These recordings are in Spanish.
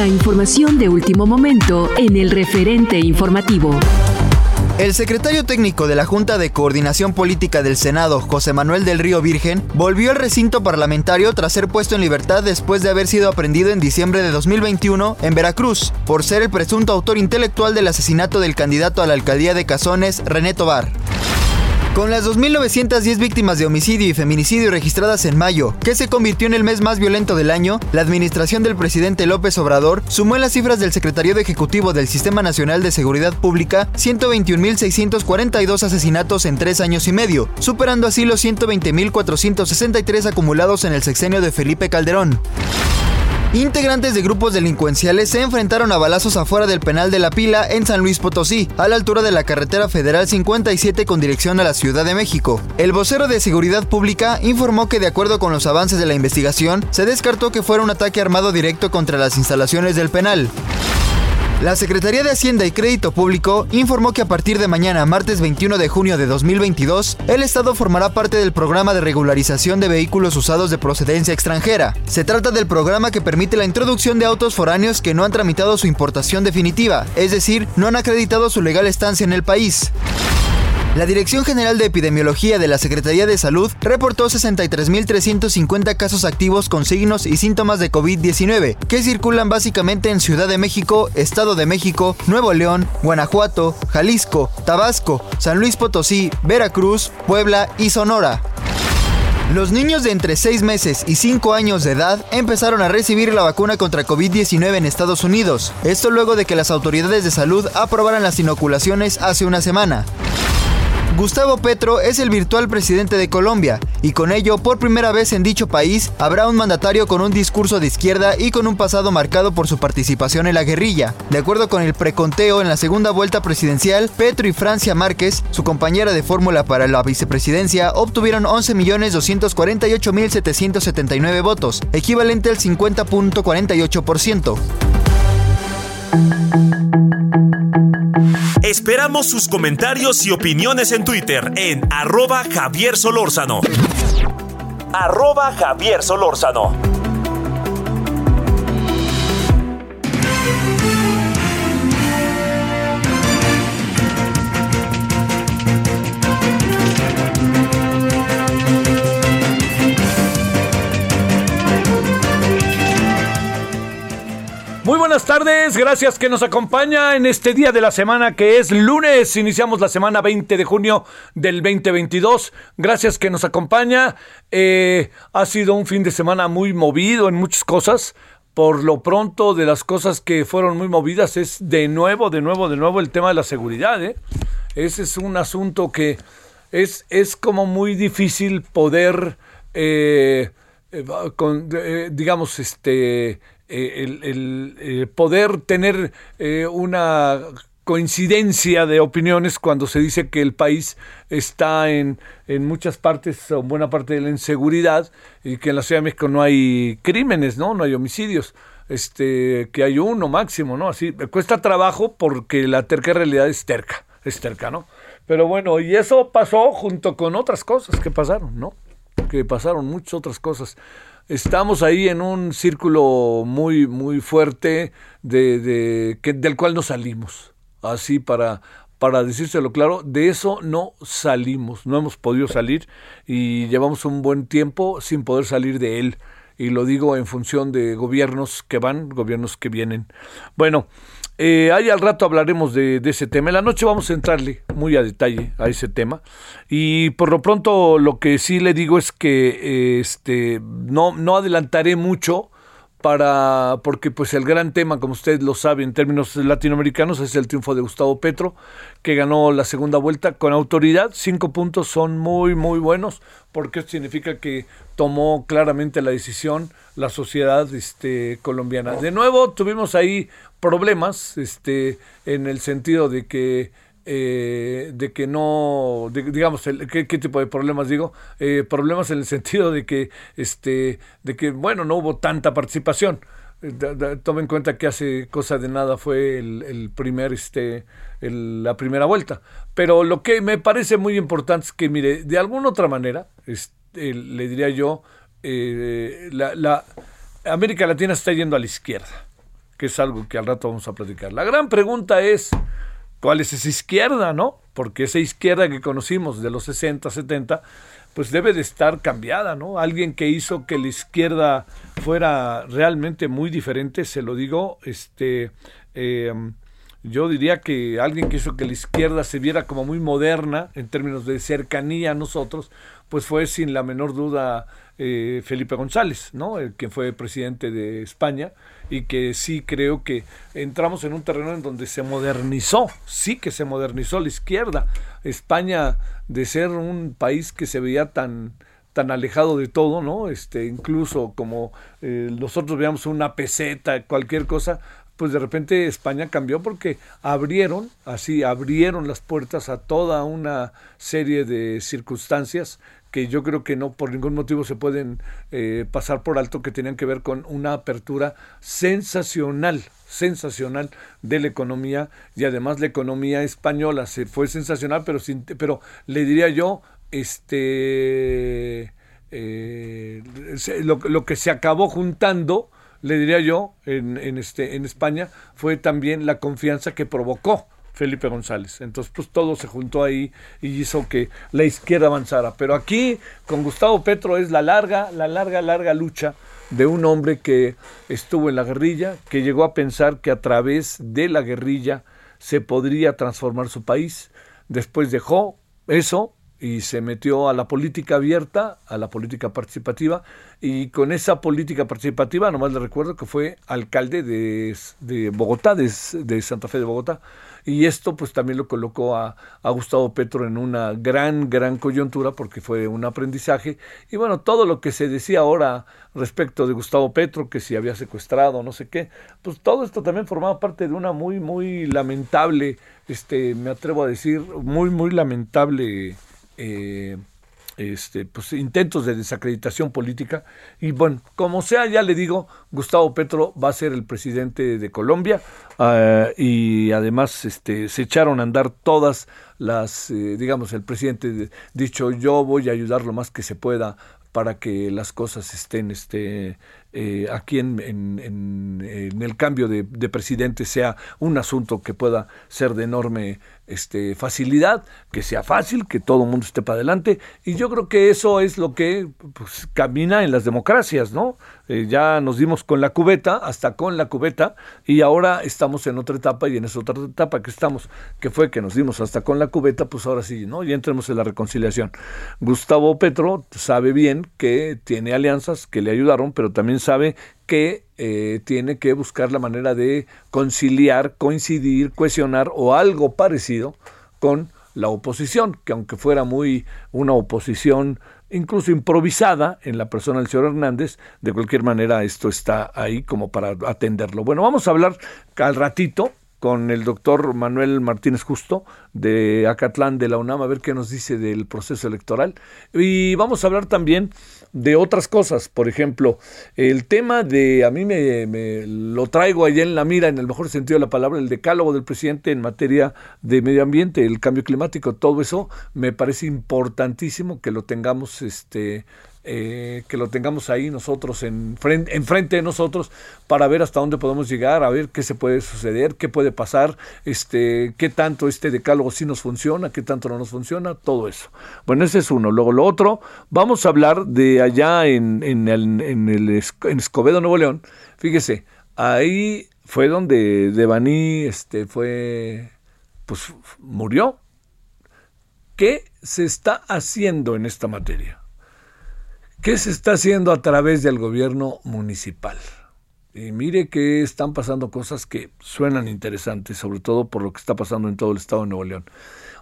La información de último momento en el referente informativo. El secretario técnico de la Junta de Coordinación Política del Senado, José Manuel del Río Virgen, volvió al recinto parlamentario tras ser puesto en libertad después de haber sido aprendido en diciembre de 2021 en Veracruz por ser el presunto autor intelectual del asesinato del candidato a la alcaldía de Cazones, René Tobar. Con las 2.910 víctimas de homicidio y feminicidio registradas en mayo, que se convirtió en el mes más violento del año, la administración del presidente López Obrador sumó en las cifras del Secretariado Ejecutivo del Sistema Nacional de Seguridad Pública 121.642 asesinatos en tres años y medio, superando así los 120.463 acumulados en el sexenio de Felipe Calderón. Integrantes de grupos delincuenciales se enfrentaron a balazos afuera del penal de La Pila en San Luis Potosí, a la altura de la carretera federal 57 con dirección a la Ciudad de México. El vocero de Seguridad Pública informó que de acuerdo con los avances de la investigación, se descartó que fuera un ataque armado directo contra las instalaciones del penal. La Secretaría de Hacienda y Crédito Público informó que a partir de mañana, martes 21 de junio de 2022, el Estado formará parte del programa de regularización de vehículos usados de procedencia extranjera. Se trata del programa que permite la introducción de autos foráneos que no han tramitado su importación definitiva, es decir, no han acreditado su legal estancia en el país. La Dirección General de Epidemiología de la Secretaría de Salud reportó 63.350 casos activos con signos y síntomas de COVID-19, que circulan básicamente en Ciudad de México, Estado de México, Nuevo León, Guanajuato, Jalisco, Tabasco, San Luis Potosí, Veracruz, Puebla y Sonora. Los niños de entre 6 meses y 5 años de edad empezaron a recibir la vacuna contra COVID-19 en Estados Unidos, esto luego de que las autoridades de salud aprobaran las inoculaciones hace una semana. Gustavo Petro es el virtual presidente de Colombia y con ello por primera vez en dicho país habrá un mandatario con un discurso de izquierda y con un pasado marcado por su participación en la guerrilla. De acuerdo con el preconteo en la segunda vuelta presidencial, Petro y Francia Márquez, su compañera de fórmula para la vicepresidencia, obtuvieron 11.248.779 votos, equivalente al 50.48%. Esperamos sus comentarios y opiniones en Twitter en arroba Javier Solórzano. Arroba Javier Solórzano. Buenas tardes, gracias que nos acompaña en este día de la semana que es lunes. Iniciamos la semana 20 de junio del 2022. Gracias que nos acompaña. Eh, ha sido un fin de semana muy movido en muchas cosas. Por lo pronto, de las cosas que fueron muy movidas es de nuevo, de nuevo, de nuevo el tema de la seguridad. ¿eh? Ese es un asunto que es, es como muy difícil poder, eh, digamos, este eh, el, eh, poder tener eh, una coincidencia de opiniones cuando se dice que el país está en, en muchas partes o buena parte de la inseguridad y que en la Ciudad de México no hay crímenes, ¿no? No hay homicidios. Este, que hay uno máximo, ¿no? Así, cuesta trabajo porque la terca realidad es terca, es terca, ¿no? Pero bueno, y eso pasó junto con otras cosas que pasaron, ¿no? Que pasaron muchas otras cosas estamos ahí en un círculo muy, muy fuerte de, de, que, del cual no salimos. Así para, para decírselo claro, de eso no salimos, no hemos podido salir y llevamos un buen tiempo sin poder salir de él. y lo digo en función de gobiernos que van, gobiernos que vienen. Bueno, eh, ahí al rato hablaremos de, ese tema. En la noche vamos a entrarle muy a detalle a ese tema. Y por lo pronto lo que sí le digo es que este, no, no adelantaré mucho para porque pues el gran tema como usted lo sabe en términos latinoamericanos es el triunfo de Gustavo Petro que ganó la segunda vuelta con autoridad. Cinco puntos son muy muy buenos porque significa que tomó claramente la decisión la sociedad este colombiana. De nuevo tuvimos ahí problemas este en el sentido de que eh, de que no, digamos, ¿qué, tipo de problemas digo? Eh, problemas en el sentido de que, este, de que, bueno, no hubo tanta participación. Eh, tome en cuenta que hace cosa de nada fue el, primer, este, la primera vuelta. Pero lo que me parece muy importante es que, mire, de alguna otra manera, este, le diría yo, la, la América Latina está yendo a la izquierda, que es algo que al rato vamos a platicar. La gran pregunta es, cuál es esa izquierda, ¿no? Porque esa izquierda que conocimos de los 60, 70, pues debe de estar cambiada, ¿no? Alguien que hizo que la izquierda fuera realmente muy diferente, se lo digo, este, eh, yo diría que alguien que hizo que la izquierda se viera como muy moderna en términos de cercanía a nosotros, pues fue sin la menor duda eh, Felipe González, ¿no? El que fue presidente de España y que sí creo que entramos en un terreno en donde se modernizó, sí que se modernizó la izquierda. España de ser un país que se veía tan tan alejado de todo, ¿no? Este, incluso como eh, nosotros veíamos una peseta, cualquier cosa, pues de repente España cambió porque abrieron, así abrieron las puertas a toda una serie de circunstancias que yo creo que no por ningún motivo se pueden eh, pasar por alto que tenían que ver con una apertura sensacional, sensacional de la economía y además la economía española. Se fue sensacional, pero sin, pero le diría yo, este eh, lo, lo, que se acabó juntando, le diría yo, en, en, este, en España, fue también la confianza que provocó Felipe González. Entonces, pues todo se juntó ahí y hizo que la izquierda avanzara. Pero aquí, con Gustavo Petro, es la larga, la larga, larga lucha de un hombre que estuvo en la guerrilla, que llegó a pensar que a través de la guerrilla se podría transformar su país. Después dejó eso y se metió a la política abierta, a la política participativa, y con esa política participativa, nomás le recuerdo que fue alcalde de, de Bogotá, de, de Santa Fe de Bogotá, y esto pues también lo colocó a, Gustavo Petro en una gran, gran coyuntura porque fue un aprendizaje. Y bueno, todo lo que se decía ahora respecto de Gustavo Petro, que si había secuestrado, no sé qué, pues todo esto también formaba parte de una muy, muy lamentable, este, me atrevo a decir, muy, muy lamentable eh, este, pues, intentos de desacreditación política. Y bueno, como sea, ya le digo, Gustavo Petro va a ser el presidente de Colombia ah, y además este, se echaron a andar todas las, eh, digamos, el presidente dicho, yo voy a ayudar lo más que se pueda para que las cosas estén este, eh, aquí en, en, el cambio de, de, presidente sea un asunto que pueda ser de enorme este, facilidad, que sea fácil, que todo el mundo esté para adelante. Y yo creo que eso es lo que pues, camina en las democracias, ¿no? Eh, ya nos dimos con la cubeta, hasta con la cubeta, y ahora estamos en otra etapa, y en esa otra etapa que estamos, que fue que nos dimos hasta con la cubeta, pues ahora sí, ¿no? Ya entremos en la reconciliación. Gustavo Petro sabe bien que tiene alianzas que le ayudaron, pero también sabe que eh, tiene que buscar la manera de conciliar, coincidir, cohesionar o algo parecido con la oposición, que aunque fuera muy una oposición incluso improvisada en la persona del señor Hernández, de cualquier manera esto está ahí como para atenderlo. Bueno, vamos a hablar al ratito con el doctor Manuel Martínez Justo de Acatlán de la UNAM, a ver qué nos dice del proceso electoral. Y vamos a hablar también de otras cosas. Por ejemplo, el tema de, a mí me, lo traigo allá en la mira, en el mejor sentido de la palabra, el decálogo del presidente en materia de medio ambiente, el cambio climático, todo eso me parece importantísimo que lo tengamos este, eh, que lo tengamos ahí nosotros, en frente, enfrente de nosotros, para ver hasta dónde podemos llegar, a ver qué se puede suceder, qué puede pasar, este, qué tanto este decálogo sí nos funciona, qué tanto no nos funciona, todo eso. Bueno, ese es uno. Luego lo otro, vamos a hablar de allá en, en, el, en Escobedo, Nuevo León. Fíjese, ahí fue donde Devani este, fue, pues murió. ¿Qué se está haciendo en esta materia? ¿Qué se está haciendo a través del gobierno municipal? Y mire que están pasando cosas que suenan interesantes, sobre todo por lo que está pasando en todo el estado de Nuevo León.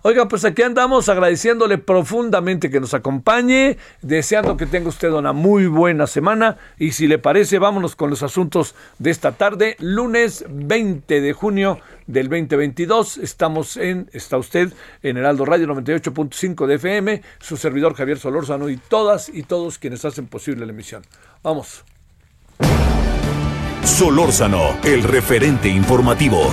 Oiga, pues aquí andamos agradeciéndole profundamente que nos acompañe, deseando que tenga usted una muy buena semana y si le parece, vámonos con los asuntos de esta tarde, lunes 20 de junio del 2022. Estamos en, está usted en Heraldo Radio 98.5 de FM, su servidor Javier Solórzano y todas y todos quienes hacen posible la emisión. Vamos. Solórzano, el referente informativo.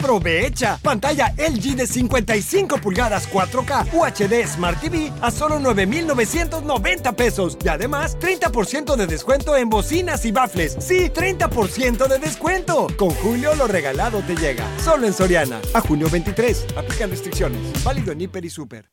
Aprovecha pantalla LG de 55 pulgadas 4K UHD Smart TV a solo 9,990 pesos y además 30% de descuento en bocinas y bafles. Sí, 30% de descuento. Con Julio lo regalado te llega. Solo en Soriana. A junio 23. Aplican restricciones. Válido en Hiper y Super.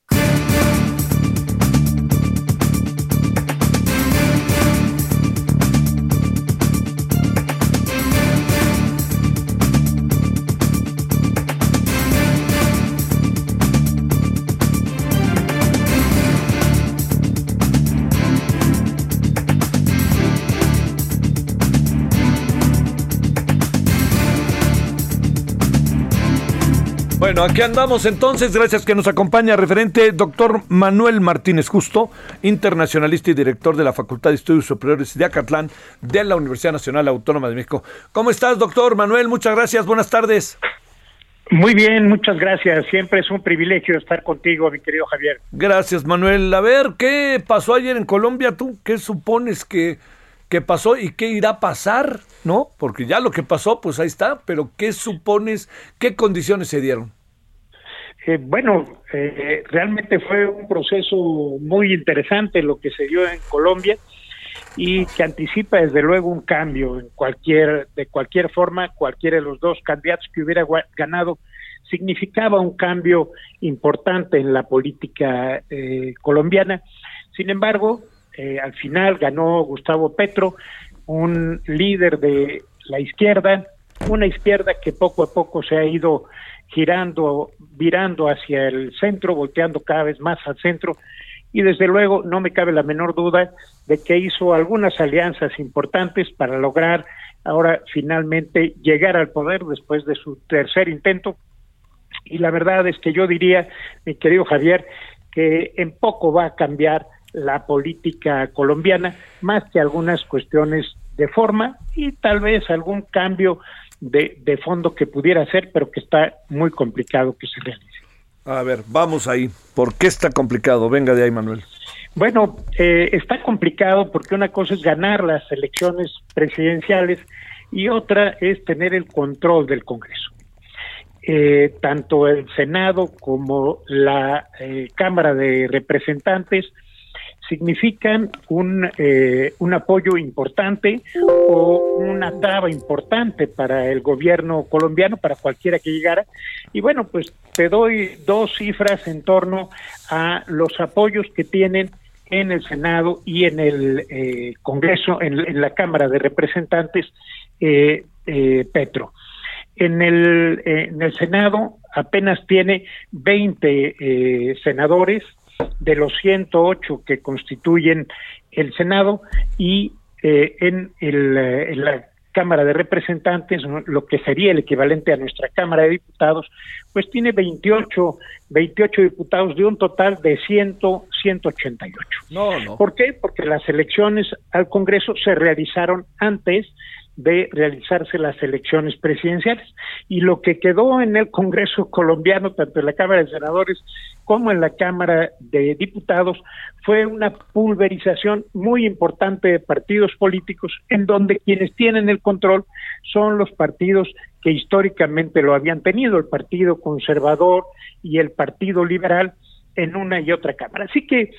Bueno, aquí andamos entonces, gracias que nos acompaña referente doctor Manuel Martínez Justo, internacionalista y director de la Facultad de Estudios Superiores de Acatlán de la Universidad Nacional Autónoma de México. ¿Cómo estás, doctor Manuel? Muchas gracias, buenas tardes. Muy bien, muchas gracias. Siempre es un privilegio estar contigo, mi querido Javier. Gracias, Manuel. A ver, ¿qué pasó ayer en Colombia? ¿Tú qué supones que, que pasó y qué irá a pasar? ¿No? Porque ya lo que pasó, pues ahí está, pero ¿qué supones? ¿Qué condiciones se dieron? Eh, bueno, eh, realmente fue un proceso muy interesante lo que se dio en Colombia y que anticipa desde luego un cambio en cualquier de cualquier forma cualquiera de los dos candidatos que hubiera ganado significaba un cambio importante en la política eh, colombiana. Sin embargo al final ganó Gustavo Petro un líder de la izquierda una izquierda que poco a poco se ha ido girando, virando hacia el centro, volteando cada vez más al centro, y desde luego no me cabe la menor duda de que hizo algunas alianzas importantes para lograr ahora finalmente llegar al poder después de su tercer intento. Y la verdad es que yo diría, mi querido Javier, que en poco va a cambiar la política colombiana, más que algunas cuestiones de forma y tal vez algún cambio de, de fondo que pudiera ser, pero que está muy complicado que se realice. A ver, vamos ahí. ¿Por qué está complicado? Venga de ahí, Manuel. Bueno, eh, está complicado porque una cosa es ganar las elecciones presidenciales y otra es tener el control del Congreso. Eh, tanto el Senado como la eh, Cámara de Representantes significan un, eh, un apoyo importante o una traba importante para el gobierno colombiano, para cualquiera que llegara. Y bueno, pues te doy dos cifras en torno a los apoyos que tienen en el Senado y en el eh, Congreso, en, la Cámara de Representantes, eh, Petro. En el, en el Senado apenas tiene 20 senadores, de los 108 que constituyen el Senado y eh, en, el, eh, en la Cámara de Representantes, lo que sería el equivalente a nuestra Cámara de Diputados, pues tiene 28, 28 diputados de un total de 100, 188. No, no. ¿Por qué? Porque las elecciones al Congreso se realizaron antes de realizarse las elecciones presidenciales. Y lo que quedó en el Congreso colombiano, tanto en la Cámara de Senadores como en la Cámara de Diputados, fue una pulverización muy importante de partidos políticos en donde quienes tienen el control son los partidos que históricamente lo habían tenido el Partido Conservador y el Partido Liberal en una y otra Cámara. Así que,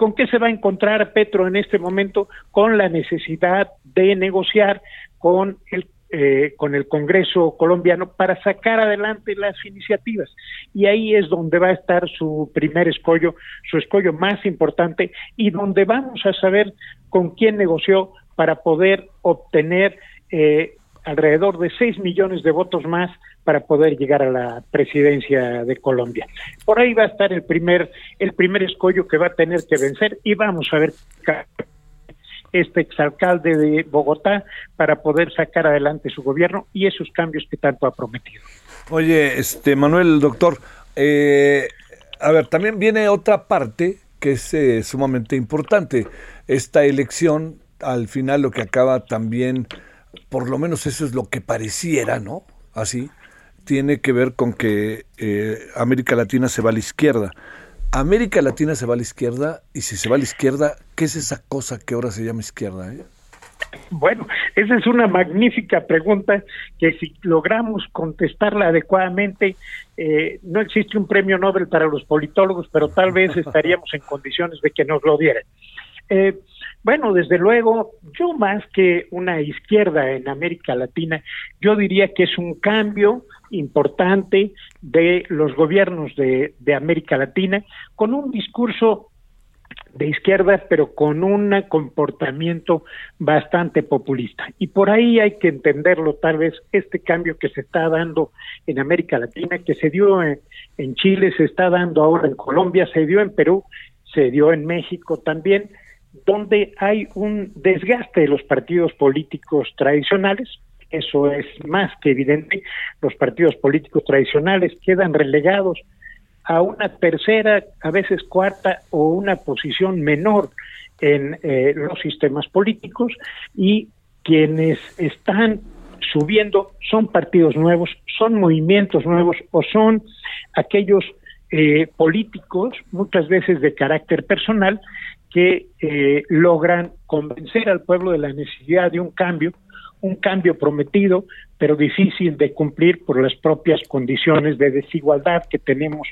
¿con qué se va a encontrar Petro en este momento? Con la necesidad de negociar con el eh, con el Congreso colombiano para sacar adelante las iniciativas. Y ahí es donde va a estar su primer escollo, su escollo más importante y donde vamos a saber con quién negoció para poder obtener eh, alrededor de 6 millones de votos más para poder llegar a la presidencia de Colombia. Por ahí va a estar el primer el primer escollo que va a tener que vencer y vamos a ver este exalcalde de Bogotá para poder sacar adelante su gobierno y esos cambios que tanto ha prometido. Oye, este Manuel, doctor, eh, a ver, también viene otra parte que es eh, sumamente importante. Esta elección, al final, lo que acaba también, por lo menos eso es lo que pareciera, ¿no? Así, tiene que ver con que eh, América Latina se va a la izquierda. América Latina se va a la izquierda y si se va a la izquierda, ¿qué es esa cosa que ahora se llama izquierda? Eh? Bueno, esa es una magnífica pregunta que si logramos contestarla adecuadamente, eh, no existe un premio Nobel para los politólogos, pero tal vez estaríamos en condiciones de que nos lo dieran. Eh, bueno, desde luego, yo más que una izquierda en América Latina, yo diría que es un cambio importante de los gobiernos de, América Latina con un discurso de izquierda, pero con un comportamiento bastante populista. Y por ahí hay que entenderlo, tal vez, este cambio que se está dando en América Latina, que se dio en, en Chile, se está dando ahora en Colombia, se dio en Perú, se dio en México también, donde hay un desgaste de los partidos políticos tradicionales, eso es más que evidente, los partidos políticos tradicionales quedan relegados a una tercera, a veces cuarta o una posición menor en eh, los sistemas políticos y quienes están subiendo son partidos nuevos, son movimientos nuevos o son aquellos eh, políticos, muchas veces de carácter personal, que eh, logran convencer al pueblo de la necesidad de un cambio, un cambio prometido, pero difícil de cumplir por las propias condiciones de desigualdad que tenemos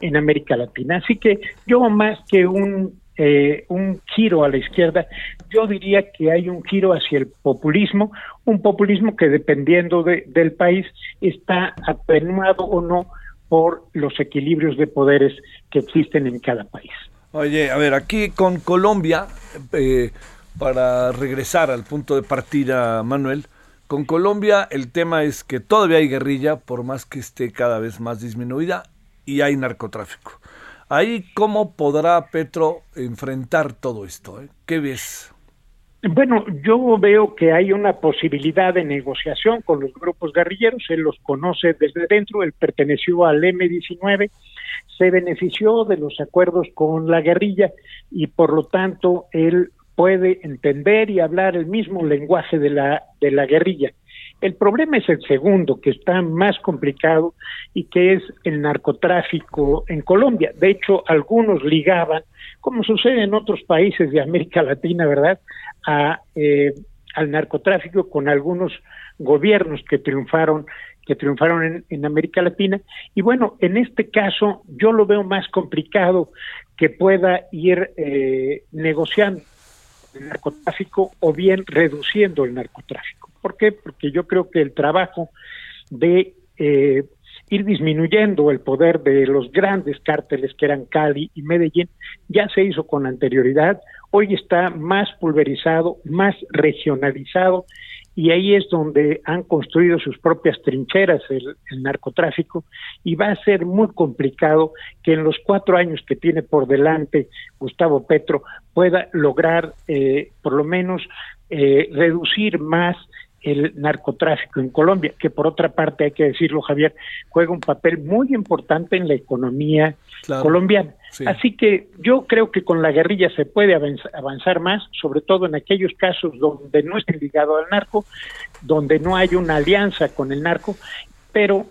en América Latina. Así que yo más que un, eh, un giro a la izquierda, yo diría que hay un giro hacia el populismo, un populismo que dependiendo del país está atenuado o no por los equilibrios de poderes que existen en cada país. Oye, a ver, aquí con Colombia, eh, para regresar al punto de partida, Manuel, con Colombia el tema es que todavía hay guerrilla, por más que esté cada vez más disminuida, y hay narcotráfico. Ahí, ¿cómo podrá Petro enfrentar todo esto? Eh? ¿Qué ves? Bueno, yo veo que hay una posibilidad de negociación con los grupos guerrilleros, él los conoce desde dentro, él perteneció al M-19, se benefició de los acuerdos con la guerrilla y por lo tanto él puede entender y hablar el mismo lenguaje de la, de la guerrilla. El problema es el segundo, que está más complicado y que es el narcotráfico en Colombia. De hecho, algunos ligaban, como sucede en otros países de América Latina, ¿verdad?, a, eh, al narcotráfico con algunos gobiernos que triunfaron que triunfaron en, América Latina. Y bueno, en este caso yo lo veo más complicado que pueda ir eh, negociando el narcotráfico o bien reduciendo el narcotráfico. ¿Por qué? Porque yo creo que el trabajo de eh, ir disminuyendo el poder de los grandes cárteles que eran Cali y Medellín ya se hizo con anterioridad, hoy está más pulverizado, más regionalizado y ahí es donde han construido sus propias trincheras el, narcotráfico y va a ser muy complicado que en los cuatro años que tiene por delante Gustavo Petro pueda lograr eh, por lo menos eh, reducir más el narcotráfico en Colombia, que por otra parte, hay que decirlo, Javier, juega un papel muy importante en la economía colombiana. Así que yo creo que con la guerrilla se puede avanzar más, sobre todo en aquellos casos donde no esté ligado al narco, donde no hay una alianza con el narco, pero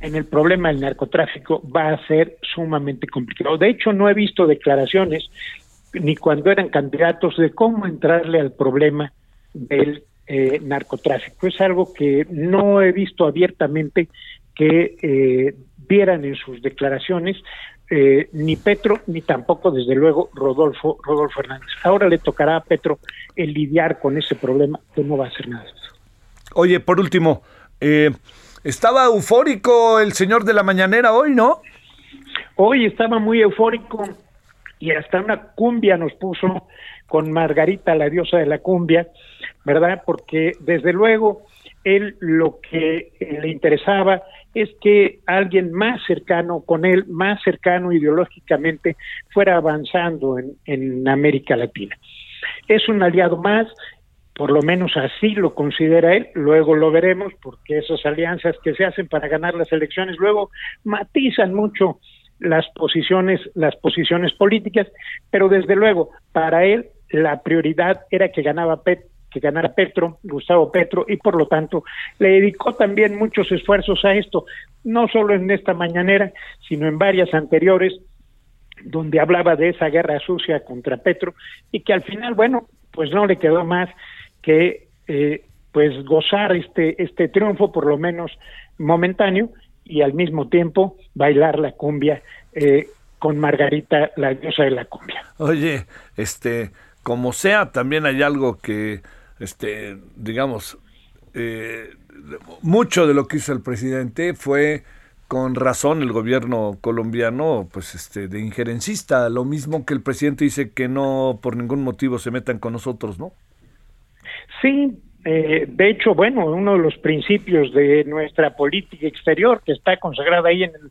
en el problema del narcotráfico va a ser sumamente complicado. De hecho, no he visto declaraciones ni cuando eran candidatos de cómo entrarle al problema del eh, narcotráfico. Es algo que no he visto abiertamente que eh, vieran en sus declaraciones eh, ni Petro ni tampoco desde luego Rodolfo Rodolfo Hernández. Ahora le tocará a Petro el lidiar con ese problema que no va a hacer nada. Oye, por último, eh, estaba eufórico el señor de la mañanera hoy, ¿no? Hoy estaba muy eufórico y hasta una cumbia nos puso con Margarita, la diosa de la cumbia, ¿verdad? Porque desde luego él lo que le interesaba es que alguien más cercano con él, más cercano ideológicamente, fuera avanzando en, en América Latina. Es un aliado más, por lo menos así lo considera él, luego lo veremos porque esas alianzas que se hacen para ganar las elecciones luego matizan mucho las posiciones las posiciones políticas, pero desde luego para él la prioridad era que ganaba Pet, que ganara Petro, Gustavo Petro, y por lo tanto le dedicó también muchos esfuerzos a esto, no solo en esta mañanera, sino en varias anteriores, donde hablaba de esa guerra sucia contra Petro, y que al final, bueno, pues no le quedó más que eh, pues gozar este, este triunfo, por lo menos momentáneo, y al mismo tiempo bailar la cumbia eh, con Margarita, la diosa de la cumbia. Oye, este, como sea, también hay algo que este, digamos, eh, mucho de lo que hizo el presidente fue con razón el gobierno colombiano, pues este, de injerencista, lo mismo que el presidente dice que no por ningún motivo se metan con nosotros, ¿no? Sí, eh, de hecho, bueno, uno de los principios de nuestra política exterior, que está consagrada ahí en el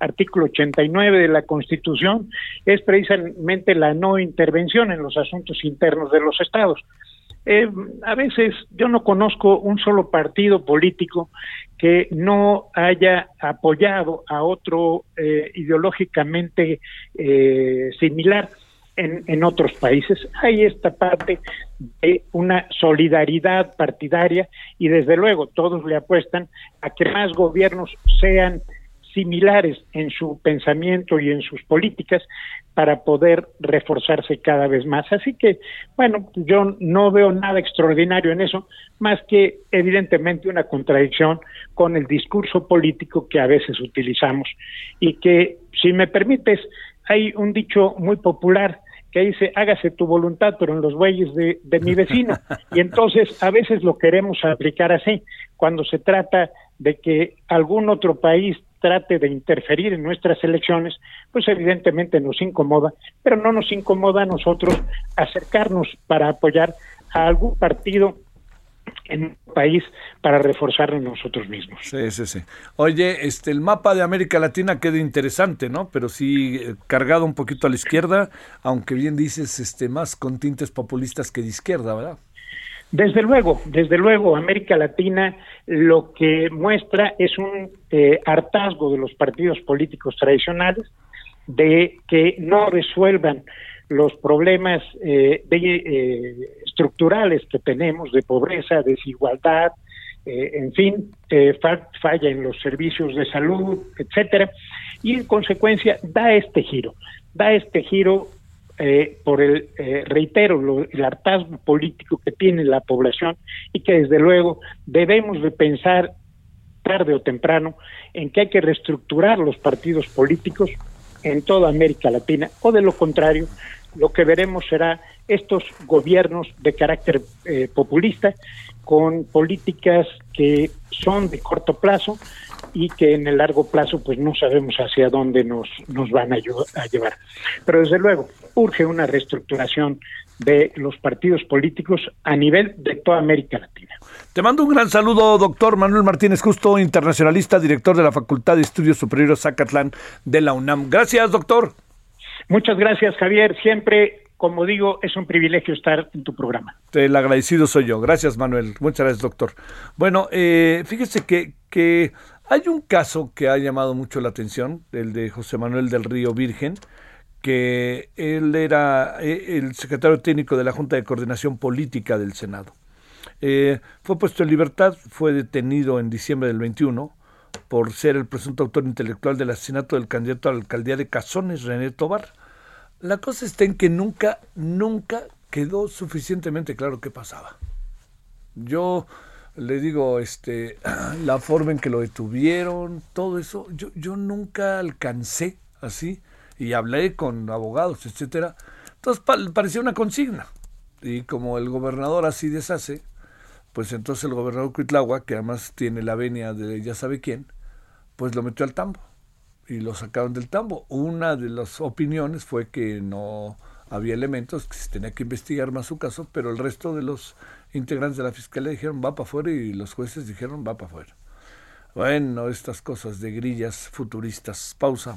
artículo 89 de la Constitución, es precisamente la no intervención en los asuntos internos de los estados. Eh, a veces yo no conozco un solo partido político que no haya apoyado a otro eh, ideológicamente eh, similar en, en, otros países. Hay esta parte de una solidaridad partidaria y desde luego todos le apuestan a que más gobiernos sean similares en su pensamiento y en sus políticas para poder reforzarse cada vez más. Así que, bueno, yo no veo nada extraordinario en eso, más que evidentemente una contradicción con el discurso político que a veces utilizamos y que, si me permites, hay un dicho muy popular que dice, hágase tu voluntad, pero en los bueyes de, de mi vecino. Y entonces a veces lo queremos aplicar así, cuando se trata de que algún otro país trate de interferir en nuestras elecciones, pues evidentemente nos incomoda, pero no nos incomoda a nosotros acercarnos para apoyar a algún partido en un país para reforzarnos nosotros mismos. Sí, sí, sí. Oye, este, el mapa de América Latina queda interesante, ¿no? Pero sí eh, cargado un poquito a la izquierda, aunque bien dices, este, más con tintes populistas que de izquierda, ¿verdad? Desde luego, desde luego, América Latina lo que muestra es un eh, hartazgo de los partidos políticos tradicionales de que no resuelvan los problemas eh, de, eh, estructurales que tenemos de pobreza, desigualdad, eh, en fin, eh, falla en los servicios de salud, etcétera, y en consecuencia da este giro, da este giro eh, por el, eh, reitero, lo, el hartazgo político que tiene la población y que desde luego debemos de pensar tarde o temprano en que hay que reestructurar los partidos políticos en toda América Latina. O de lo contrario lo que veremos será estos gobiernos de carácter eh, populista con políticas que son de corto plazo y que en el largo plazo pues no sabemos hacia dónde nos, nos van a, a llevar. Pero desde luego, urge una reestructuración de los partidos políticos a nivel de toda América Latina. Te mando un gran saludo, doctor Manuel Martínez Justo, internacionalista, director de la Facultad de Estudios Superiores Zacatlán de la UNAM. Gracias, doctor. Muchas gracias, Javier. Siempre, como digo, es un privilegio estar en tu programa. El agradecido soy yo. Gracias, Manuel. Muchas gracias, doctor. Bueno, eh, fíjese que, que hay un caso que ha llamado mucho la atención, el de José Manuel del Río Virgen, que él era eh, el secretario técnico de la Junta de Coordinación Política del Senado. Eh, fue puesto en libertad, fue detenido en diciembre del 21 por ser el presunto autor intelectual del asesinato del candidato a la alcaldía de Cazones, René Tobar. La cosa está en que nunca, nunca quedó suficientemente claro qué pasaba. Yo le digo, este, la forma en que lo detuvieron, todo eso, yo, yo nunca alcancé así y hablé con abogados, etcétera. Entonces parecía una consigna. Y como el gobernador así deshace, pues entonces el gobernador Cuitlagua, que además tiene la venia de ya sabe quién, pues lo metió al tambo y lo sacaron del tambo. Una de las opiniones fue que no había elementos, que se tenía que investigar más su caso, pero el resto de los integrantes de la fiscalía dijeron va para afuera y los jueces dijeron va para afuera. Bueno, estas cosas de grillas futuristas. Pausa.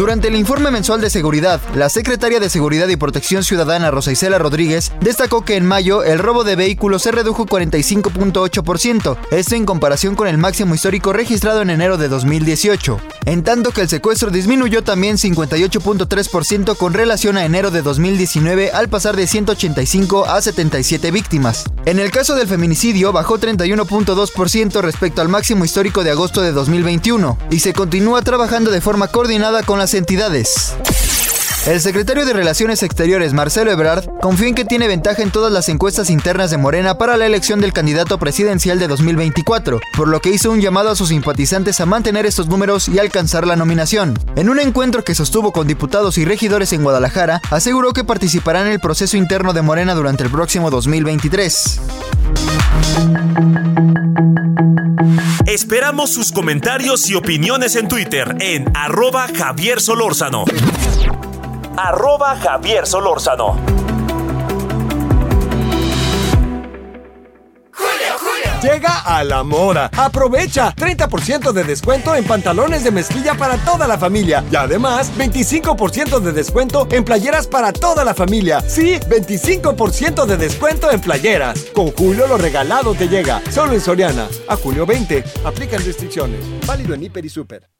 Durante el informe mensual de seguridad, la secretaria de Seguridad y Protección Ciudadana Rosa Isela Rodríguez destacó que en mayo el robo de vehículos se redujo 45.8%, esto en comparación con el máximo histórico registrado en enero de 2018, en tanto que el secuestro disminuyó también 58.3% con relación a enero de 2019 al pasar de 185 a 77 víctimas. En el caso del feminicidio bajó 31.2% respecto al máximo histórico de agosto de 2021 y se continúa trabajando de forma coordinada con las entidades. El secretario de Relaciones Exteriores, Marcelo Ebrard, confió en que tiene ventaja en todas las encuestas internas de Morena para la elección del candidato presidencial de 2024, por lo que hizo un llamado a sus simpatizantes a mantener estos números y alcanzar la nominación. En un encuentro que sostuvo con diputados y regidores en Guadalajara, aseguró que participará en el proceso interno de Morena durante el próximo 2023. Esperamos sus comentarios y opiniones en Twitter en arroba Javier Solórzano. Arroba Javier Solórzano. Llega a la moda. Aprovecha 30% de descuento en pantalones de mezclilla para toda la familia. Y además, 25% de descuento en playeras para toda la familia. Sí, 25% de descuento en playeras. Con Julio lo regalado te llega. Solo en Soriana. A junio 20. Aplican restricciones. Válido en Hiper y Super.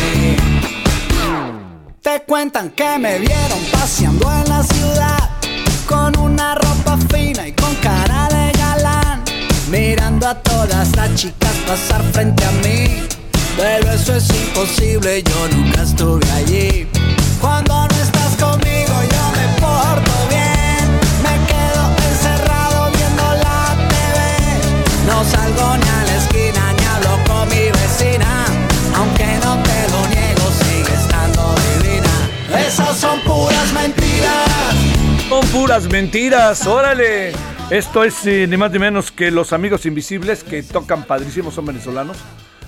Te cuentan que me vieron paseando en la ciudad con una ropa fina y con cara de galán, mirando a todas las chicas pasar frente a mí. Pero eso es imposible, yo nunca estuve allí. Cuando no estás conmigo, yo me porto bien. Me quedo encerrado viendo la TV. No salgo ni a son puras mentiras. Son puras mentiras, órale. Esto es eh, ni más ni menos que los amigos invisibles que tocan padrísimo, son venezolanos.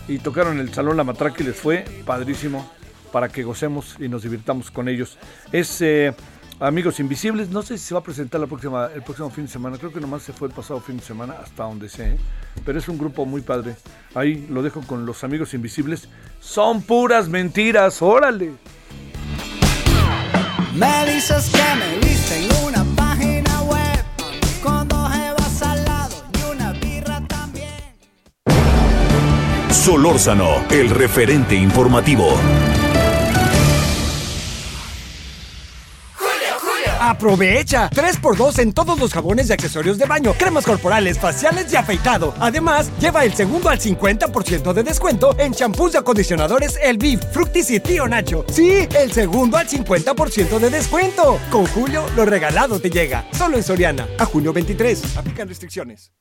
Y tocaron en el Salón La Matraca y les fue padrísimo para que gocemos y nos divirtamos con ellos. Es eh, Amigos Invisibles, no sé si se va a presentar la próxima, el próximo fin de semana, creo que nomás se fue el pasado fin de semana, hasta donde sé, ¿eh? pero es un grupo muy padre. Ahí lo dejo con los Amigos Invisibles. Son puras mentiras, órale. Me dices que me viste en una página web con dos jevas al lado y una birra también. Solórzano, el referente informativo. Aprovecha 3x2 en todos los jabones y accesorios de baño, cremas corporales, faciales y afeitado. Además, lleva el segundo al 50% de descuento en champús y acondicionadores El Beef, Fructis y Tío Nacho. Sí, el segundo al 50% de descuento. Con Julio, lo regalado te llega. Solo en Soriana. A junio 23. Aplican restricciones.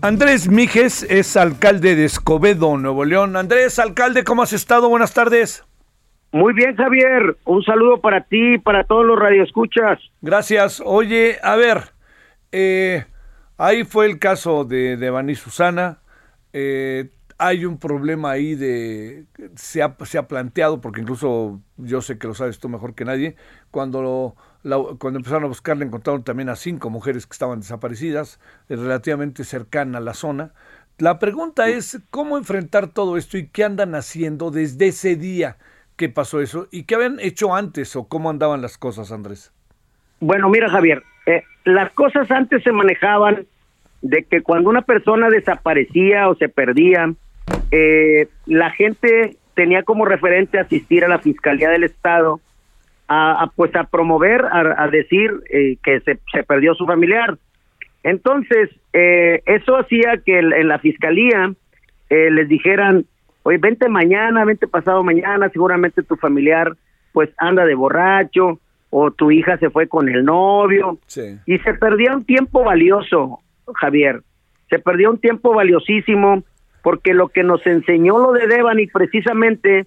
Andrés Mijes es alcalde de Escobedo, Nuevo León. Andrés, alcalde, ¿cómo has estado? Buenas tardes. Muy bien, Javier. Un saludo para ti y para todos los radioescuchas. Gracias. Oye, a ver, eh, ahí fue el caso de, de Bani Susana. Eh, hay un problema ahí de se ha, se ha planteado porque incluso yo sé que lo sabes tú mejor que nadie cuando lo, la, cuando empezaron a buscarle encontraron también a cinco mujeres que estaban desaparecidas eh, relativamente cercana a la zona la pregunta es cómo enfrentar todo esto y qué andan haciendo desde ese día que pasó eso y qué habían hecho antes o cómo andaban las cosas Andrés Bueno, mira Javier, eh, las cosas antes se manejaban de que cuando una persona desaparecía o se perdía, eh, la gente tenía como referente asistir a la Fiscalía del Estado a, pues a promover, a, decir eh, que se, se, perdió su familiar. Entonces, eh, eso hacía que en la Fiscalía eh, les dijeran, oye, vente mañana, vente pasado mañana, seguramente tu familiar pues anda de borracho o tu hija se fue con el novio sí. y se perdía un tiempo valioso, Javier, se perdió un tiempo valiosísimo porque lo que nos enseñó lo de Devani precisamente,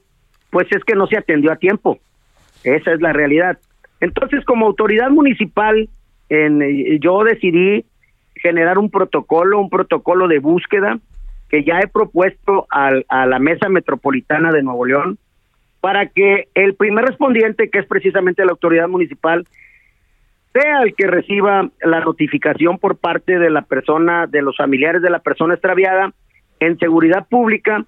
pues es que no se atendió a tiempo. Esa es la realidad. Entonces, como autoridad municipal, en, yo decidí generar un protocolo, un protocolo de búsqueda que ya he propuesto al, a la Mesa Metropolitana de Nuevo León para que el primer respondiente, que es precisamente la autoridad municipal, sea el que reciba la notificación por parte de la persona, de los familiares de la persona extraviada, en seguridad pública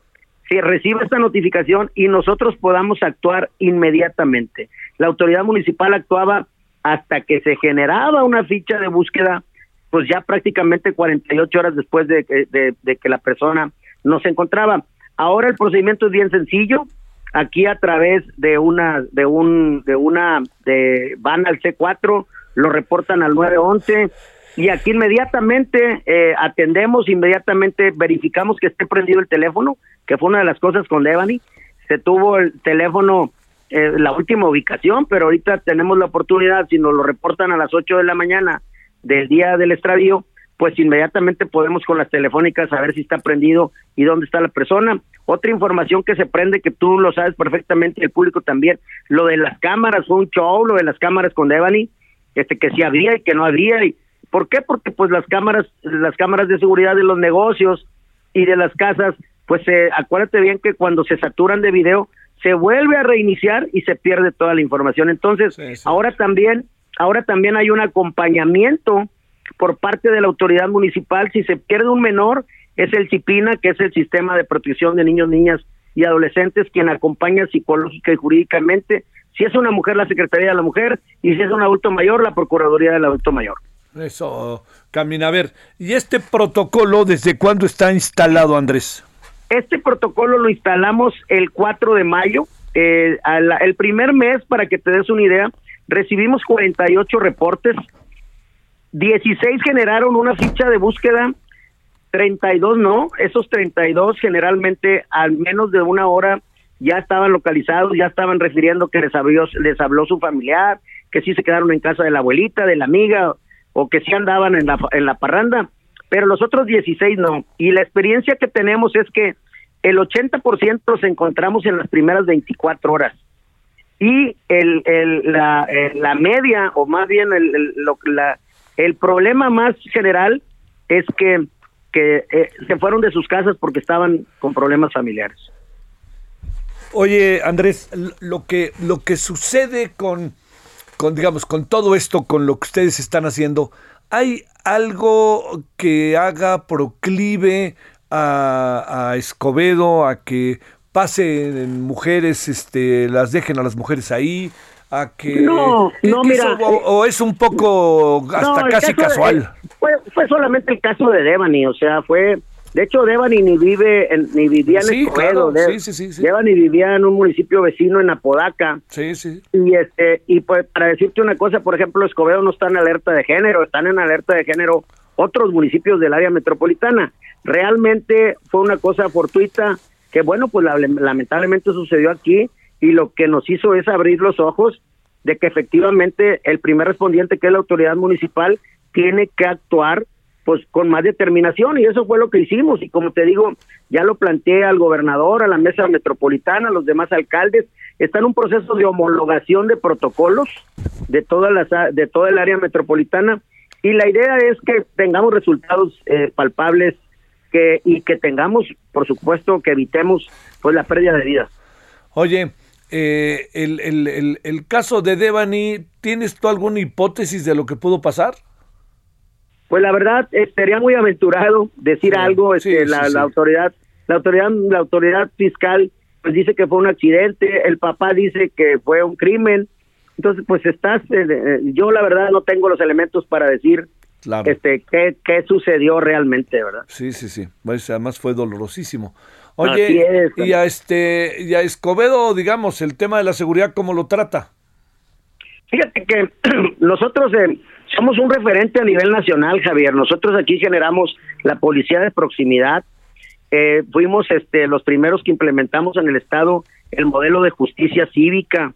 que reciba esta notificación y nosotros podamos actuar inmediatamente. La autoridad municipal actuaba hasta que se generaba una ficha de búsqueda, pues ya prácticamente 48 horas después de, de, de que la persona no se encontraba. Ahora el procedimiento es bien sencillo. Aquí a través de una de un de una de van al C4, lo reportan al 911 y aquí inmediatamente eh, atendemos, inmediatamente verificamos que esté prendido el teléfono, que fue una de las cosas con Devani. Se tuvo el teléfono, eh, la última ubicación, pero ahorita tenemos la oportunidad, si nos lo reportan a las 8 de la mañana del día del extravío, pues inmediatamente podemos con las telefónicas saber si está prendido y dónde está la persona. Otra información que se prende, que tú lo sabes perfectamente, el público también, lo de las cámaras, fue un show, lo de las cámaras con Devani, este, que sí había y que no había, y ¿Por qué? Porque pues las cámaras, las cámaras de seguridad de los negocios y de las casas, pues eh, acuérdate bien que cuando se saturan de video se vuelve a reiniciar y se pierde toda la información. Entonces, sí, sí. ahora también, ahora también hay un acompañamiento por parte de la autoridad municipal. Si se pierde un menor, es el CIPINA, que es el Sistema de Protección de Niños, Niñas y Adolescentes, quien acompaña psicológica y jurídicamente. Si es una mujer, la Secretaría de la Mujer, y si es un adulto mayor, la Procuraduría del Adulto Mayor. Eso, Camina. A ver, ¿y este protocolo desde cuándo está instalado, Andrés? Este protocolo lo instalamos el 4 de mayo. Eh, la, el primer mes, para que te des una idea, recibimos 48 reportes. 16 generaron una ficha de búsqueda, 32 no. Esos 32 generalmente al menos de una hora ya estaban localizados, ya estaban refiriendo que les habló, les habló su familiar, que sí se quedaron en casa de la abuelita, de la amiga, o que sí andaban en la, en la parranda, pero los otros 16 no. Y la experiencia que tenemos es que el 80% los encontramos en las primeras 24 horas. Y el, el, la, la media, o más bien el, el, la, el problema más general es que, que eh, se fueron de sus casas porque estaban con problemas familiares. Oye, Andrés, lo que, lo que sucede con con, digamos, con todo esto, con lo que ustedes están haciendo, ¿hay algo que haga proclive a, a Escobedo a que pasen mujeres, este, las dejen a las mujeres ahí? a que no, que, no que mira eso, o, o, es un poco hasta no, casi casual de, fue, fue solamente el caso de Devani o sea fue De hecho, Devani ni vive en- ni vivía en Sí, Escobedo. claro, De- sí, sí, sí, sí. Devani vivía en un municipio vecino en Apodaca. Sí, sí. Y este y pues para decirte una cosa, por ejemplo, Escobedo no está en alerta de género, están en alerta de género otros municipios del área metropolitana. Realmente fue una cosa fortuita que bueno, pues la- lamentablemente sucedió aquí y lo que nos hizo es abrir los ojos de que efectivamente el primer respondiente que es la autoridad municipal tiene que actuar pues con más determinación y eso fue lo que hicimos. Y como te digo, ya lo planteé al gobernador, a la mesa metropolitana, a los demás alcaldes, está en un proceso de homologación de protocolos de todas las de toda el área metropolitana. Y la idea es que tengamos resultados eh, palpables que y que tengamos, por supuesto, que evitemos pues la pérdida de vidas. Oye, eh, el, el- el- el caso de Devani, ¿tienes tú alguna hipótesis de lo que pudo pasar? Pues la verdad eh, sería muy aventurado decir Sí, algo. Este, sí, la, sí, la autoridad, la autoridad, la autoridad fiscal, pues dice que fue un accidente. El papá dice que fue un crimen. Entonces, pues estás. eh, eh, yo la verdad no tengo los elementos para decir Claro. este qué, qué sucedió realmente, ¿verdad? Sí, sí, sí. Pues, además fue dolorosísimo. Oye, es. y a este, y a Escobedo, digamos, el tema de la seguridad, ¿cómo lo trata? Fíjate que nosotros eh, somos un referente a nivel nacional, Javier. Nosotros aquí generamos la policía de proximidad. Eh, fuimos este, los primeros que implementamos en el estado el modelo de justicia cívica,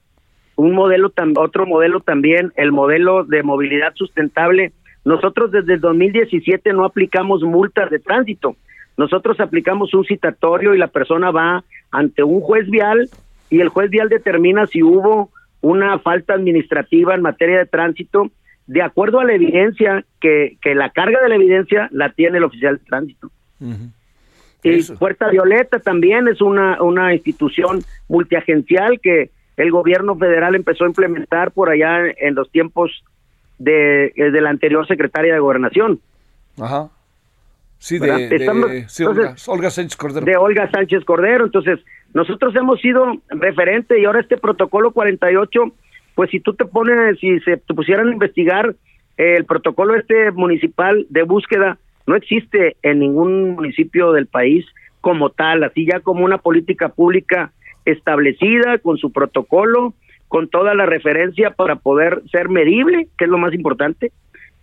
un modelo tam- otro modelo también, el modelo de movilidad sustentable. Nosotros desde el 2017 no aplicamos multas de tránsito. Nosotros aplicamos un citatorio y la persona va ante un juez vial y el juez vial determina si hubo una falta administrativa en materia de tránsito de acuerdo a la evidencia que, que la carga de la evidencia la tiene el oficial de tránsito. Y Puerta Violeta también es una, una institución multiagencial que el gobierno federal empezó a implementar por allá en los tiempos de, eh, de la anterior secretaria de Gobernación. Ajá. Sí, de, ¿verdad? de- Estamos- sí, Olga, entonces- Olga Sánchez Cordero. de Olga Sánchez Cordero. Entonces, nosotros hemos sido referente y ahora este protocolo 48, pues si tú te pones, si se te pusieran a investigar eh, el protocolo este municipal de búsqueda, no existe en ningún municipio del país como tal, así ya como una política pública establecida con su protocolo, con toda la referencia para poder ser medible, que es lo más importante,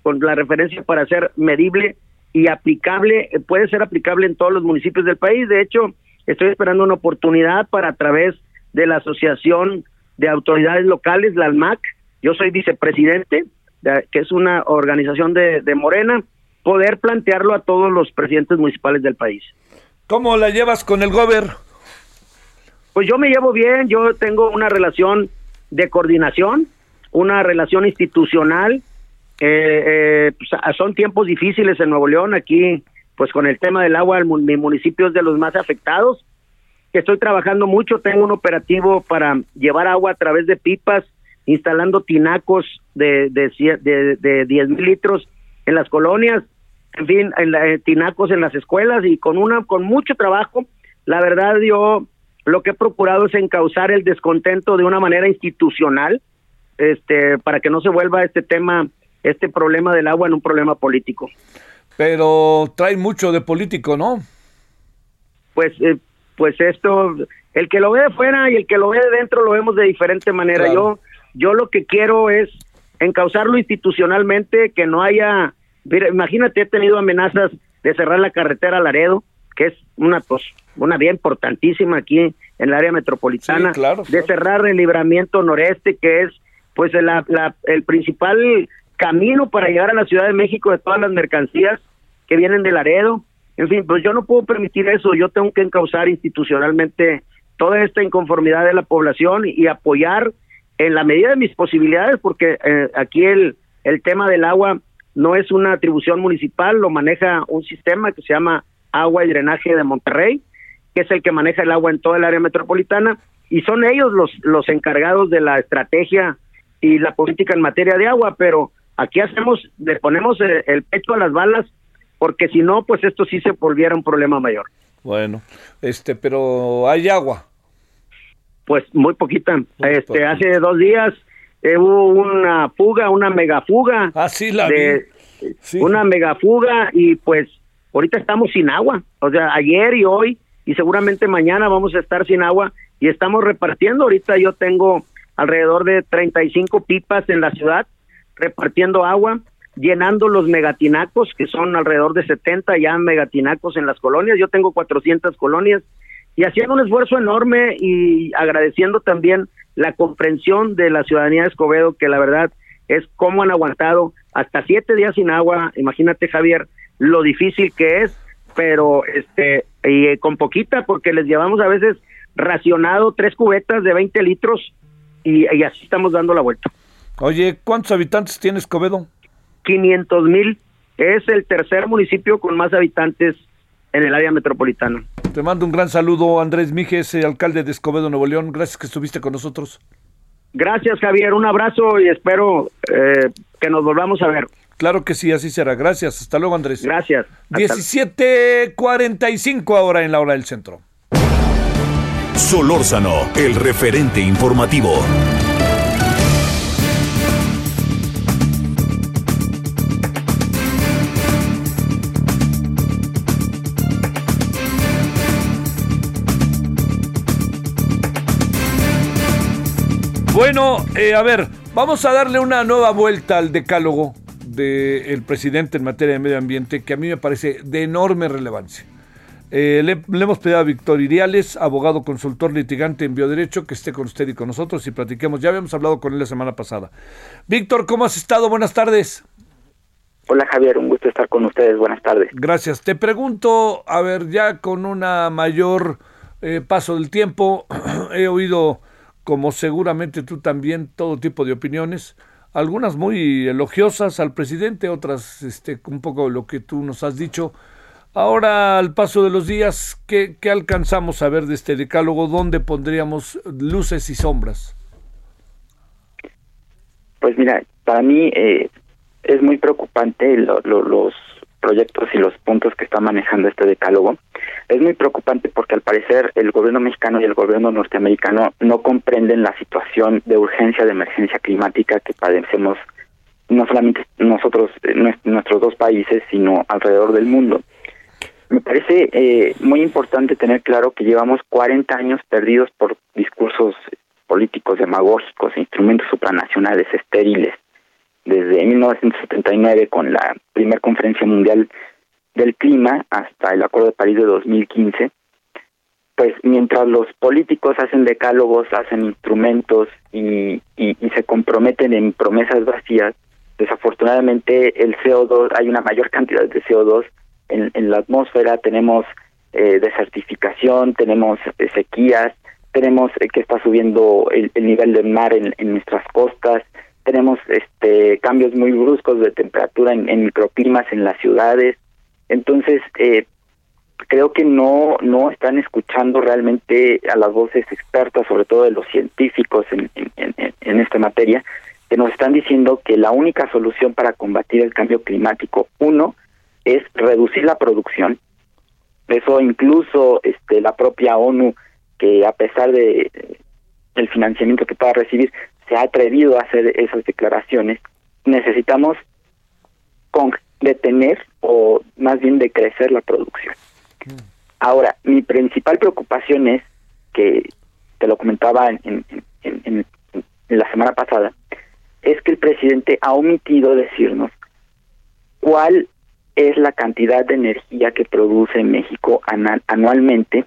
con la referencia para ser medible y aplicable, eh, puede ser aplicable en todos los municipios del país. De hecho, estoy esperando una oportunidad para a través de la Asociación de Autoridades Locales, la ALMAC, yo soy vicepresidente, de- que es una organización de, de Morena, poder plantearlo a todos los presidentes municipales del país. ¿Cómo la llevas con el gober? Pues yo me llevo bien, yo tengo una relación de coordinación, una relación institucional. eh, eh, pues, ah, son tiempos difíciles en Nuevo León, aquí, pues con el tema del agua, mi municipio es de los más afectados. Estoy trabajando mucho, tengo un operativo para llevar agua a través de pipas, instalando tinacos de, de, de, de 10 mil litros en las colonias, en fin, en eh, tinacos en las escuelas y con una con mucho trabajo. La verdad, yo lo que he procurado es encauzar el descontento de una manera institucional, este, para que no se vuelva este tema, este problema del agua en un problema político. Pero trae mucho de político, ¿no? Pues, eh, pues esto, el que lo ve de fuera y el que lo ve de dentro lo vemos de diferente manera. Claro. Yo, yo lo que quiero es encauzarlo institucionalmente, que no haya, mira, imagínate, he tenido amenazas de cerrar la carretera a Laredo, que es una pues una vía importantísima aquí en el área metropolitana, Sí, claro, de cerrar el libramiento noreste, que es pues la- la- el principal camino para llegar a la Ciudad de México de todas las mercancías que vienen de Laredo. En fin, pues yo no puedo permitir eso, yo tengo que encauzar institucionalmente toda esta inconformidad de la población y apoyar en la medida de mis posibilidades, porque eh, aquí el, el tema del agua no es una atribución municipal, lo maneja un sistema que se llama Agua y Drenaje de Monterrey, que es el que maneja el agua en toda el área metropolitana, y son ellos los, los encargados de la estrategia y la política en materia de agua, pero aquí hacemos, le ponemos el pecho a las balas, porque si no, pues esto sí se volviera un problema mayor. Bueno, este, pero hay agua. Pues muy poquita. este, poquita. hace dos días eh, hubo una fuga, una megafuga. Ah, sí, la de, vi. Sí. Una megafuga y pues ahorita estamos sin agua, o sea, ayer y hoy y seguramente mañana vamos a estar sin agua y estamos repartiendo, ahorita yo tengo alrededor de 35 pipas en la ciudad repartiendo agua, llenando los megatinacos, que son alrededor de 70 ya megatinacos en las colonias, yo tengo 400 colonias, y haciendo un esfuerzo enorme y agradeciendo también la comprensión de la ciudadanía de Escobedo, que la verdad es cómo han aguantado hasta siete días sin agua, imagínate Javier, lo difícil que es, pero este, y eh, con poquita, porque les llevamos a veces racionado tres cubetas de 20 litros y, y así estamos dando la vuelta. Oye, ¿cuántos habitantes tiene Escobedo? 500 mil. Es el tercer municipio con más habitantes en el área metropolitana. Te mando un gran saludo, Andrés Mijes, alcalde de Escobedo, Nuevo León. Gracias que estuviste con nosotros. Gracias, Javier. Un abrazo y espero eh, que nos volvamos a ver. Claro que sí, así será. Gracias. Hasta luego, Andrés. Gracias. 17:45 ahora en la hora del centro. Solórzano, el referente informativo. Bueno, eh, a ver, vamos a darle una nueva vuelta al decálogo del presidente en materia de medio ambiente que a mí me parece de enorme relevancia. Eh, le, le, hemos pedido a Víctor Iriales, abogado consultor litigante en bioderecho, que esté con usted y con nosotros y platiquemos. Ya habíamos hablado con él la semana pasada. Víctor, ¿cómo has estado? Buenas tardes. Hola Javier, un gusto estar con ustedes. Buenas tardes. Gracias. Te pregunto, a ver, ya con una mayor eh, paso del tiempo, he oído, como seguramente tú también, todo tipo de opiniones algunas muy elogiosas al presidente, otras este, un poco lo que tú nos has dicho. Ahora, al paso de los días, ¿qué, ¿qué, alcanzamos a ver de este decálogo? ¿Dónde pondríamos luces y sombras? Pues mira, para mí eh, es muy preocupante lo, lo, los proyectos y los puntos que está manejando este decálogo. Es muy preocupante porque al parecer el gobierno mexicano y el gobierno norteamericano no comprenden la situación de urgencia de emergencia climática que padecemos no solamente nosotros, nuestros dos países, sino alrededor del mundo. Me parece eh, muy importante tener claro que llevamos 40 años perdidos por discursos políticos demagógicos e instrumentos supranacionales estériles desde 1979 con la primera conferencia mundial del clima hasta el Acuerdo de París de 2015, pues mientras los políticos hacen decálogos, hacen instrumentos y, se comprometen en promesas vacías, desafortunadamente el CO2, hay una mayor cantidad de CO2 en, en la atmósfera, tenemos eh, desertificación, tenemos eh, sequías, tenemos eh, que está subiendo el, el nivel del mar en, en nuestras costas, tenemos este cambios muy bruscos de temperatura en, en microclimas en las ciudades entonces eh, creo que no no están escuchando realmente a las voces expertas sobre todo de los científicos en, en, esta materia que nos están diciendo que la única solución para combatir el cambio climático uno es reducir la producción. Eso incluso este la propia ONU que a pesar de el financiamiento que pueda recibir se ha atrevido a hacer esas declaraciones, necesitamos con detener o más bien decrecer la producción. Ahora, mi principal preocupación es que, te lo comentaba en, en, en, en, la semana pasada, es que el presidente ha omitido decirnos cuál es la cantidad de energía que produce México anualmente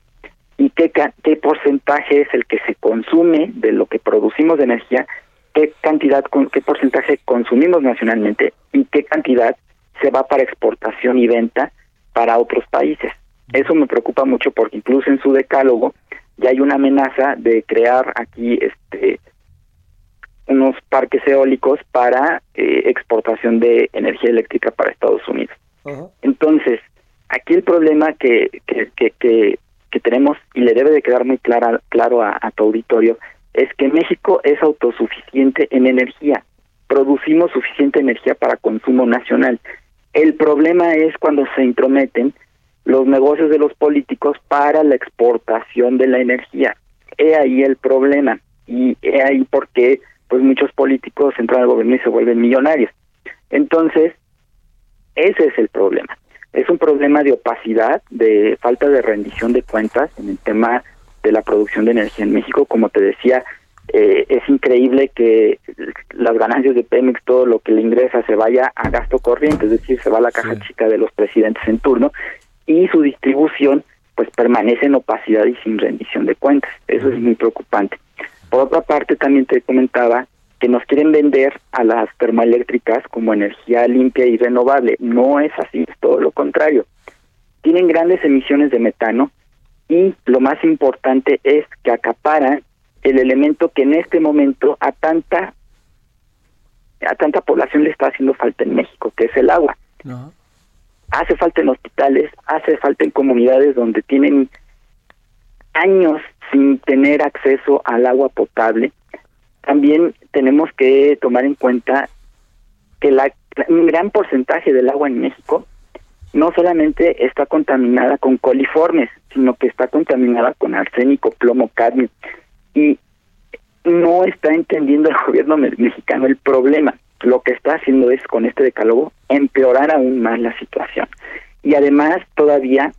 y qué, qué porcentaje es el que se consume de lo que producimos de energía, qué cantidad, qué porcentaje consumimos nacionalmente y qué cantidad se va para exportación y venta para otros países. Eso me preocupa mucho porque incluso en su decálogo ya hay una amenaza de crear aquí este unos parques eólicos para eh, exportación de energía eléctrica para Estados Unidos. Uh -huh. Entonces, aquí el problema que, que, que, que que tenemos y le debe de quedar muy clara, claro a, a, tu auditorio es que México es autosuficiente en energía, producimos suficiente energía para consumo nacional. El problema es cuando se intrometen los negocios de los políticos para la exportación de la energía. He ahí el problema y he ahí por qué pues muchos políticos entran al gobierno y se vuelven millonarios. Entonces, ese es el problema. Es un problema de opacidad, de falta de rendición de cuentas en el tema de la producción de energía en México. Como te decía, eh, es increíble que las ganancias de Pemex, todo lo que le ingresa, se vaya a gasto corriente, es decir, se va a la caja chica de los presidentes en turno y su distribución pues permanece en opacidad y sin rendición de cuentas. Eso es muy preocupante. Por otra parte, también te comentaba que nos quieren vender a las termoeléctricas como energía limpia y renovable. No es así, es todo lo contrario. Tienen grandes emisiones de metano y lo más importante es que acaparan el elemento que en este momento a tanta a tanta población le está haciendo falta en México, que es el agua. Hace falta en hospitales, hace falta en comunidades donde tienen años sin tener acceso al agua potable. También tenemos que tomar en cuenta que la, un gran porcentaje del agua en México no solamente está contaminada con coliformes, sino que está contaminada con arsénico, plomo, cadmio. Y no está entendiendo el gobierno mexicano el problema. Lo que está haciendo es, con este decálogo, empeorar aún más la situación. Y además, todavía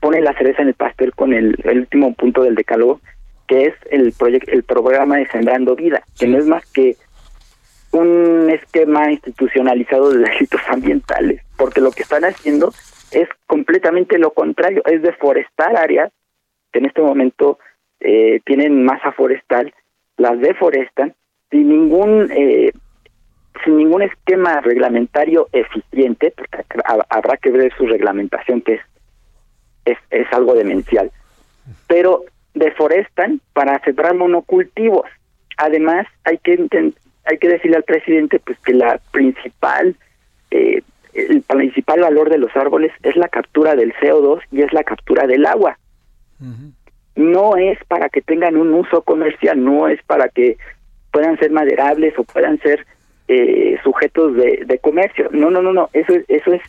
pone la cereza en el pastel con el, último punto del decálogo, que es el, proyecto, el programa de Sembrando Vida, que no es más que un esquema institucionalizado de delitos ambientales, porque lo que están haciendo es completamente lo contrario, es deforestar áreas que en este momento eh, tienen masa forestal, las deforestan sin ningún eh, sin ningún esquema reglamentario eficiente, porque habrá que ver su reglamentación que es, es, algo demencial, pero deforestan para sembrar monocultivos. Además, hay que hay que decirle al presidente pues que la principal eh, el principal valor de los árboles es la captura del CO2 y es la captura del agua. No es para que tengan un uso comercial, no es para que puedan ser maderables o puedan ser eh, sujetos de, de, comercio. No, no, no, no, eso, eso es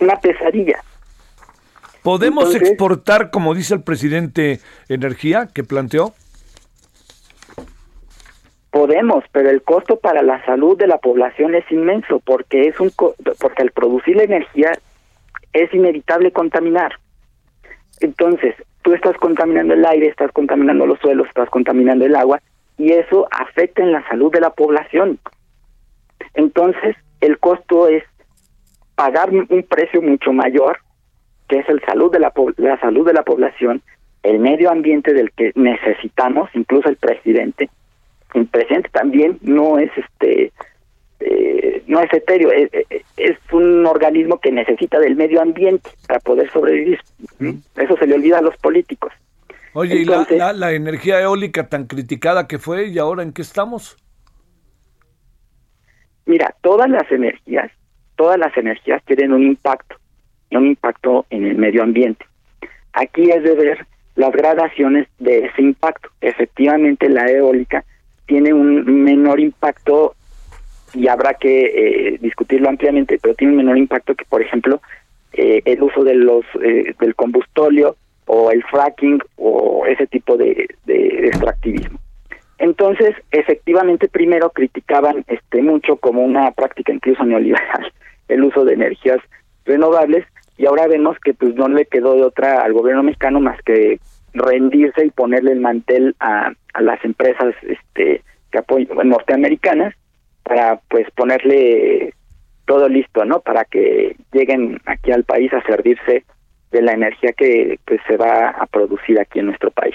una pesadilla. ¿Podemos exportar, como dice el presidente, energía que planteó? Podemos, pero el costo para la salud de la población es inmenso porque es un porque al producir la energía es inevitable contaminar. Entonces, tú estás contaminando el aire, estás contaminando los suelos, estás contaminando el agua y eso afecta en la salud de la población. Entonces, el costo es pagar un precio mucho mayor, que es el salud de la, la salud de la población, el medio ambiente del que necesitamos, incluso el presidente, el presidente también no es este eh, no es etéreo, es, es, un organismo que necesita del medio ambiente para poder sobrevivir. Eso se le olvida a los políticos. Oye, ¿y la, la, energía eólica tan criticada que fue y ahora en qué estamos? Mira, todas las energías, todas las energías tienen un impacto, un impacto en el medio ambiente. Aquí es de ver las gradaciones de ese impacto. Efectivamente, la eólica tiene un menor impacto y habrá que eh, discutirlo ampliamente, pero tiene un menor impacto que, por ejemplo, eh, el uso de los eh, del combustóleo o el fracking o ese tipo de, extractivismo. Entonces, efectivamente, primero criticaban este mucho como una práctica incluso neoliberal el uso de energías renovables y ahora vemos que pues no le quedó de otra al gobierno mexicano más que rendirse y ponerle el mantel a, a las empresas este que apoyan norteamericanas para pues ponerle todo listo, ¿no? Para que lleguen aquí al país a servirse de la energía que pues se va a producir aquí en nuestro país.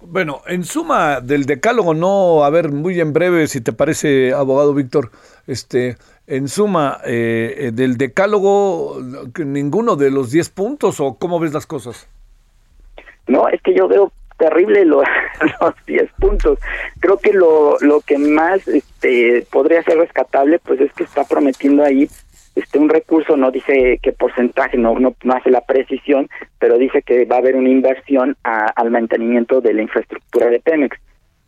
Bueno, en suma del decálogo, no, a ver, muy en breve, si te parece, abogado Víctor, este, en suma eh, del decálogo, ninguno de los 10 puntos, o cómo ves las cosas? No, es que yo veo terrible los, los 10 puntos. Creo que lo, lo que más este, podría ser rescatable, pues es que está prometiendo ahí este un recurso, no dice qué porcentaje, no, no, hace la precisión, pero dice que va a haber una inversión al mantenimiento de la infraestructura de Pemex.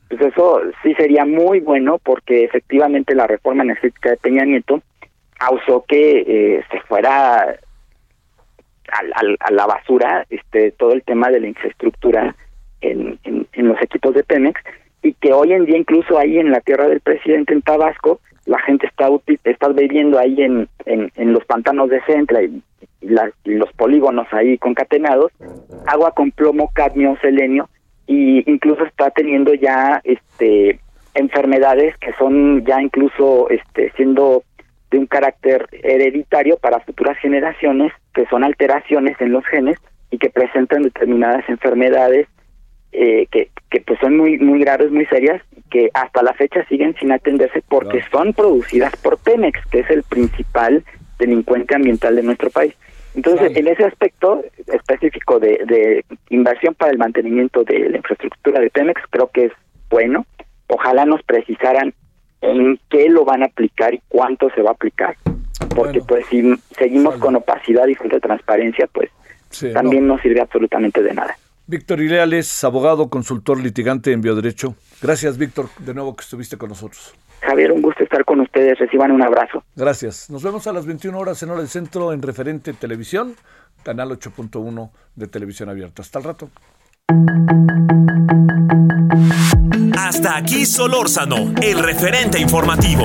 Pues eso sí sería muy bueno porque efectivamente la reforma energética de Peña Nieto causó que eh, se fuera a, la basura este todo el tema de la infraestructura en, en, los equipos de Pemex y que hoy en día incluso ahí en la tierra del presidente en Tabasco la gente está está viviendo ahí en, en, los pantanos de Centra y la- los polígonos ahí concatenados, agua con plomo, cadmio, selenio, y incluso está teniendo ya este enfermedades que son ya incluso este siendo de un carácter hereditario para futuras generaciones, que son alteraciones en los genes y que presentan determinadas enfermedades eh, que, que pues son muy muy graves, muy serias, que hasta la fecha siguen sin atenderse porque son producidas por Pemex, que es el principal delincuente ambiental de nuestro país. Entonces, en ese aspecto específico de, de inversión para el mantenimiento de la infraestructura de Pemex, creo que es bueno. Ojalá nos precisaran en qué lo van a aplicar y cuánto se va a aplicar. Porque pues si seguimos con opacidad y falta de transparencia, pues Sí, también no sirve absolutamente de nada. Víctor Ileales, abogado, consultor, litigante en bioderecho. Gracias, Víctor, de nuevo que estuviste con nosotros. Javier, un gusto estar con ustedes. Reciban un abrazo. Gracias. Nos vemos a las 21 horas en Hora del Centro en Referente Televisión, canal 8.1 de Televisión Abierta. Hasta el rato. Hasta aquí Solórzano, el referente informativo.